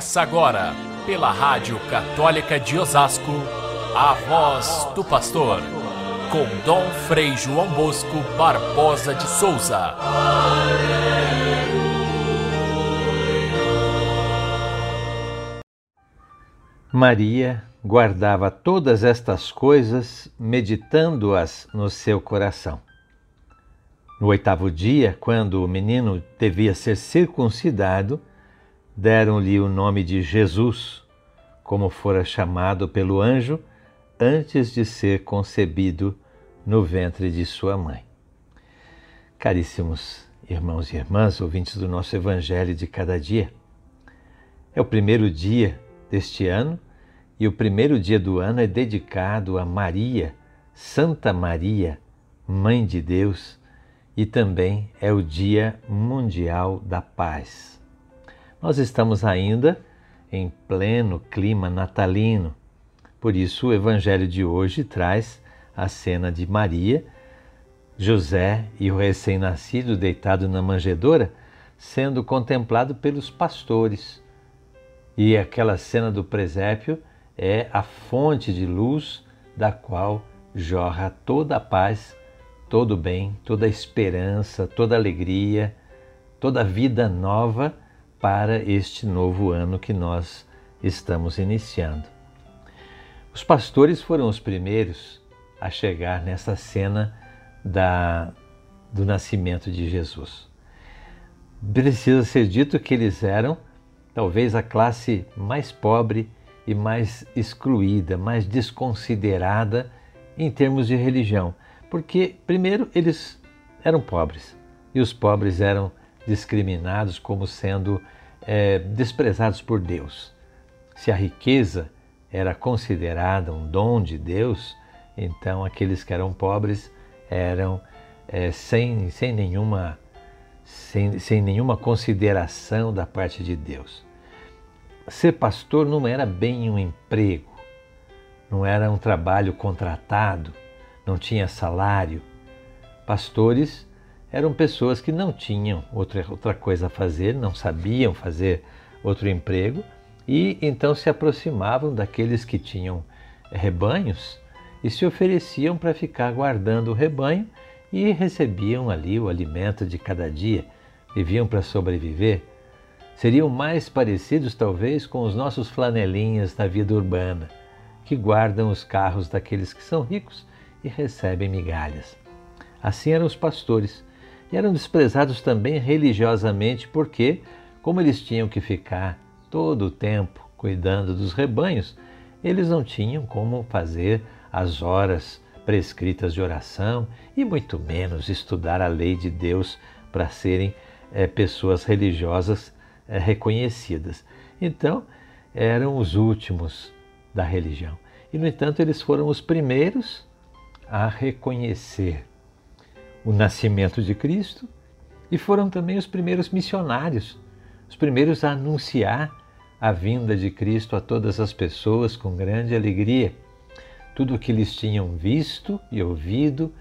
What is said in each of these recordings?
Começa agora, pela Rádio Católica de Osasco, a voz do pastor, com Dom Frei João Bosco Barbosa de Souza. Maria guardava todas estas coisas, meditando-as no seu coração. No oitavo dia, quando o menino devia ser circuncidado, deram-lhe o nome de Jesus, como fora chamado pelo anjo antes de ser concebido no ventre de sua mãe. Caríssimos irmãos e irmãs, ouvintes do nosso Evangelho de cada dia, é o primeiro dia deste ano e o primeiro dia do ano é dedicado a Maria, Santa Maria, Mãe de Deus, e também é o Dia Mundial da Paz. Nós estamos ainda em pleno clima natalino. Por isso, o Evangelho de hoje traz a cena de Maria, José e o recém-nascido deitado na manjedoura sendo contemplado pelos pastores. E aquela cena do presépio é a fonte de luz da qual jorra toda a paz, todo o bem, toda a esperança, toda a alegria, toda a vida nova para este novo ano que nós estamos iniciando. Os pastores foram os primeiros a chegar nessa cena da, do nascimento de Jesus. Precisa ser dito que eles eram talvez a classe mais pobre e mais excluída, mais desconsiderada em termos de religião, porque, primeiro, eles eram pobres e os pobres eram discriminados como sendo é, desprezados por Deus. Se a riqueza era considerada um dom de Deus, então aqueles que eram pobres eram é, sem, sem, nenhuma, sem, sem nenhuma consideração da parte de Deus. Ser pastor não era bem um emprego, não era um trabalho contratado, não tinha salário. Pastores eram pessoas que não tinham outra, outra coisa a fazer, não sabiam fazer outro emprego e então se aproximavam daqueles que tinham rebanhos e se ofereciam para ficar guardando o rebanho e recebiam ali o alimento de cada dia, viviam para sobreviver. Seriam mais parecidos, talvez, com os nossos flanelinhas da vida urbana, que guardam os carros daqueles que são ricos e recebem migalhas. Assim eram os pastores e eram desprezados também religiosamente, porque, como eles tinham que ficar todo o tempo cuidando dos rebanhos, eles não tinham como fazer as horas prescritas de oração e muito menos estudar a lei de Deus para serem é, pessoas religiosas é, reconhecidas. Então, eram os últimos da religião. E, no entanto, eles foram os primeiros a reconhecer o nascimento de Cristo e foram também os primeiros missionários, os primeiros a anunciar a vinda de Cristo a todas as pessoas com grande alegria. Tudo o que eles tinham visto e ouvido,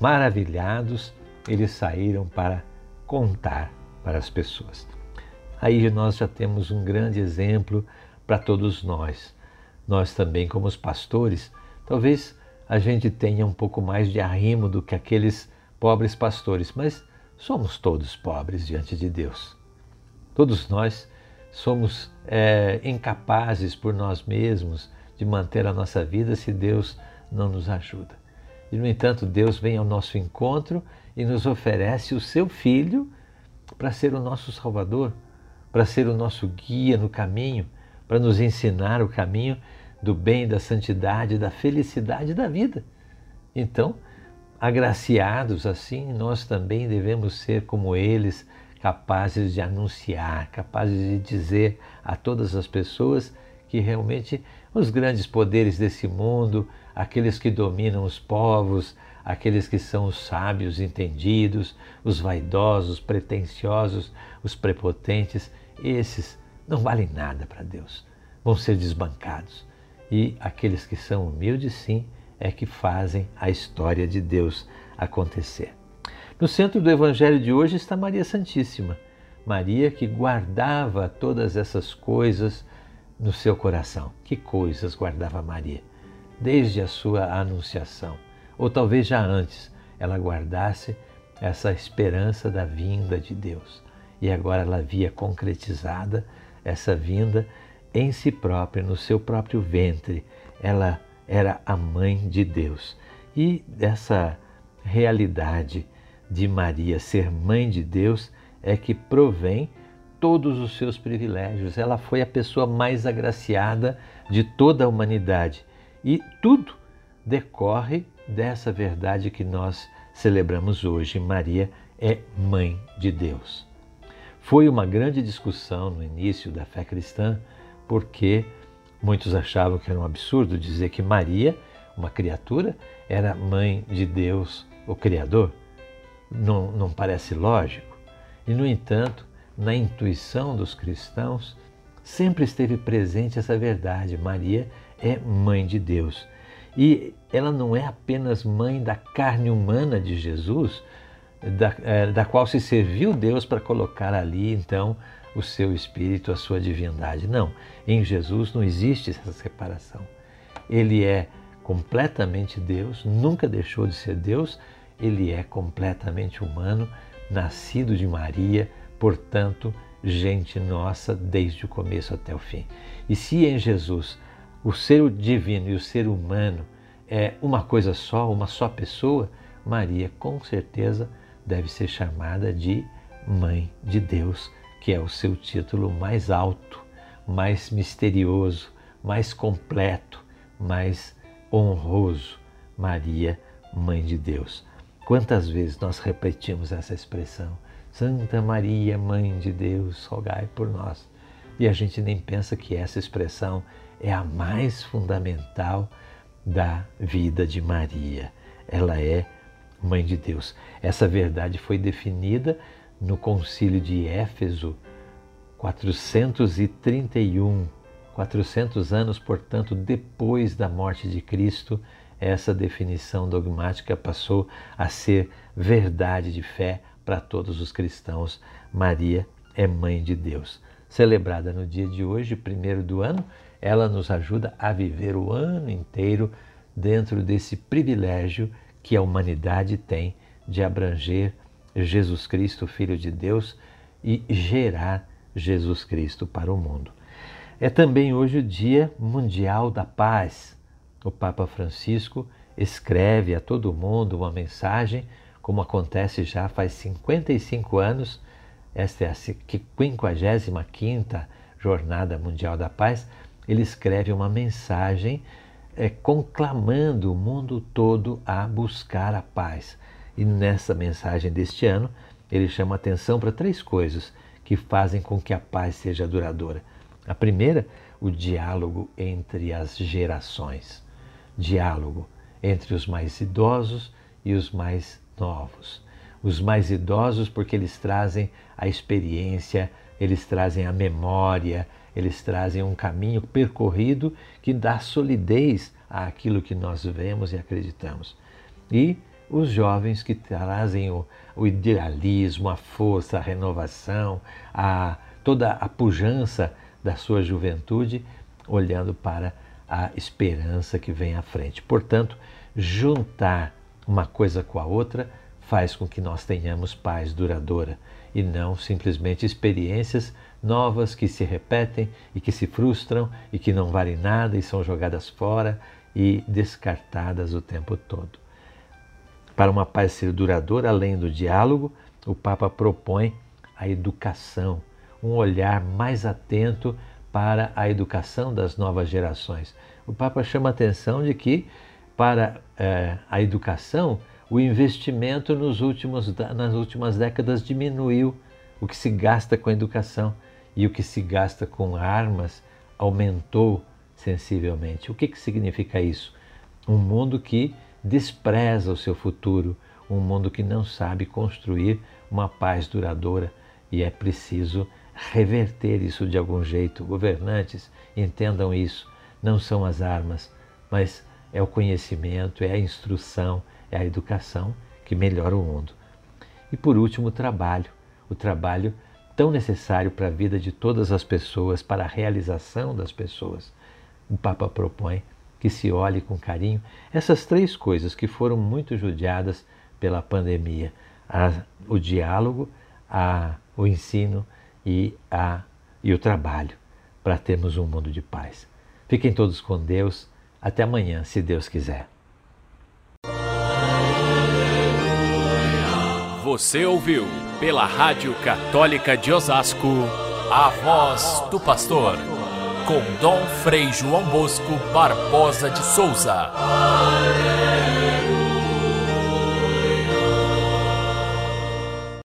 maravilhados, eles saíram para contar para as pessoas. Aí nós já temos um grande exemplo para todos nós. Nós também, como os pastores, talvez a gente tenha um pouco mais de arrimo do que aqueles pobres pastores, mas somos todos pobres diante de Deus. Todos nós somos é, incapazes por nós mesmos de manter a nossa vida se Deus não nos ajuda. E, no entanto, Deus vem ao nosso encontro e nos oferece o seu Filho para ser o nosso Salvador, para ser o nosso guia no caminho, para nos ensinar o caminho do bem, da santidade, da felicidade da vida. Então, agraciados assim, nós também devemos ser como eles, capazes de anunciar, capazes de dizer a todas as pessoas que realmente os grandes poderes desse mundo, aqueles que dominam os povos, aqueles que são os sábios entendidos, os vaidosos, pretensiosos, os prepotentes, esses não valem nada para Deus, vão ser desbancados. E aqueles que são humildes, sim, é que fazem a história de Deus acontecer. No centro do Evangelho de hoje está Maria Santíssima, Maria que guardava todas essas coisas no seu coração. Que coisas guardava Maria? Desde a sua anunciação, ou talvez já antes, ela guardasse essa esperança da vinda de Deus. E agora ela via concretizada essa vinda em si própria, no seu próprio ventre. Ela era a mãe de Deus. E dessa realidade de Maria ser mãe de Deus é que provém todos os seus privilégios. Ela foi a pessoa mais agraciada de toda a humanidade. E tudo decorre dessa verdade que nós celebramos hoje. Maria é mãe de Deus. Foi uma grande discussão no início da fé cristã, porque muitos achavam que era um absurdo dizer que Maria, uma criatura, era mãe de Deus, o Criador. Não, não parece lógico. E, no entanto, na intuição dos cristãos, sempre esteve presente essa verdade: Maria é mãe de Deus. E ela não é apenas mãe da carne humana de Jesus, da, é, da qual se serviu Deus para colocar ali, então, o seu espírito, a sua divindade. Não, em Jesus não existe essa separação. Ele é completamente Deus, nunca deixou de ser Deus, ele é completamente humano, nascido de Maria, portanto, gente nossa desde o começo até o fim. E se em Jesus o ser divino e o ser humano é uma coisa só, uma só pessoa, Maria com certeza deve ser chamada de Mãe de Deus, que é o seu título mais alto, mais misterioso, mais completo, mais honroso. Maria, Mãe de Deus. Quantas vezes nós repetimos essa expressão? Santa Maria, Mãe de Deus, rogai por nós. E a gente nem pensa que essa expressão é a mais fundamental da vida de Maria. Ela é Mãe de Deus. Essa verdade foi definida no Concílio de Éfeso, 431, 400 anos, portanto, depois da morte de Cristo, essa definição dogmática passou a ser verdade de fé para todos os cristãos. Maria é Mãe de Deus. Celebrada no dia de hoje, primeiro do ano, ela nos ajuda a viver o ano inteiro dentro desse privilégio que a humanidade tem de abranger Jesus Cristo, Filho de Deus, e gerar Jesus Cristo para o mundo. É também hoje o Dia Mundial da Paz. O Papa Francisco escreve a todo mundo uma mensagem, como acontece já faz 55 anos. Esta é a 55ª Jornada Mundial da Paz. Ele escreve uma mensagem é, conclamando o mundo todo a buscar a paz. E nessa mensagem deste ano, ele chama atenção para três coisas que fazem com que a paz seja duradoura. A primeira, o diálogo entre as gerações. Diálogo entre os mais idosos e os mais novos. Os mais idosos, porque eles trazem a experiência, eles trazem a memória, eles trazem um caminho percorrido que dá solidez àquilo que nós vemos e acreditamos. E os jovens que trazem o, o idealismo, a força, a renovação, a, toda a pujança da sua juventude, olhando para a esperança que vem à frente. Portanto, juntar uma coisa com a outra faz com que nós tenhamos paz duradoura e não simplesmente experiências novas que se repetem e que se frustram e que não valem nada e são jogadas fora e descartadas o tempo todo. Para uma paz ser duradoura, além do diálogo, o Papa propõe a educação, um olhar mais atento para a educação das novas gerações. O Papa chama a atenção de que, para é, a educação, o investimento nos últimos, nas últimas décadas diminuiu o que se gasta com a educação e o que se gasta com armas aumentou sensivelmente. O que, que significa isso? Um mundo que despreza o seu futuro, um mundo que não sabe construir uma paz duradoura e é preciso reverter isso de algum jeito. Governantes, entendam isso. Não são as armas, mas é o conhecimento, é a instrução, é a educação que melhora o mundo. E por último, o trabalho. O trabalho tão necessário para a vida de todas as pessoas, para a realização das pessoas. O Papa propõe que se olhe com carinho essas três coisas que foram muito judiadas pela pandemia: a, o diálogo, a, o ensino e, a, e o trabalho, para termos um mundo de paz. Fiquem todos com Deus. Até amanhã, se Deus quiser. Você ouviu pela Rádio Católica de Osasco a voz do pastor com Dom Frei João Bosco Barbosa de Souza.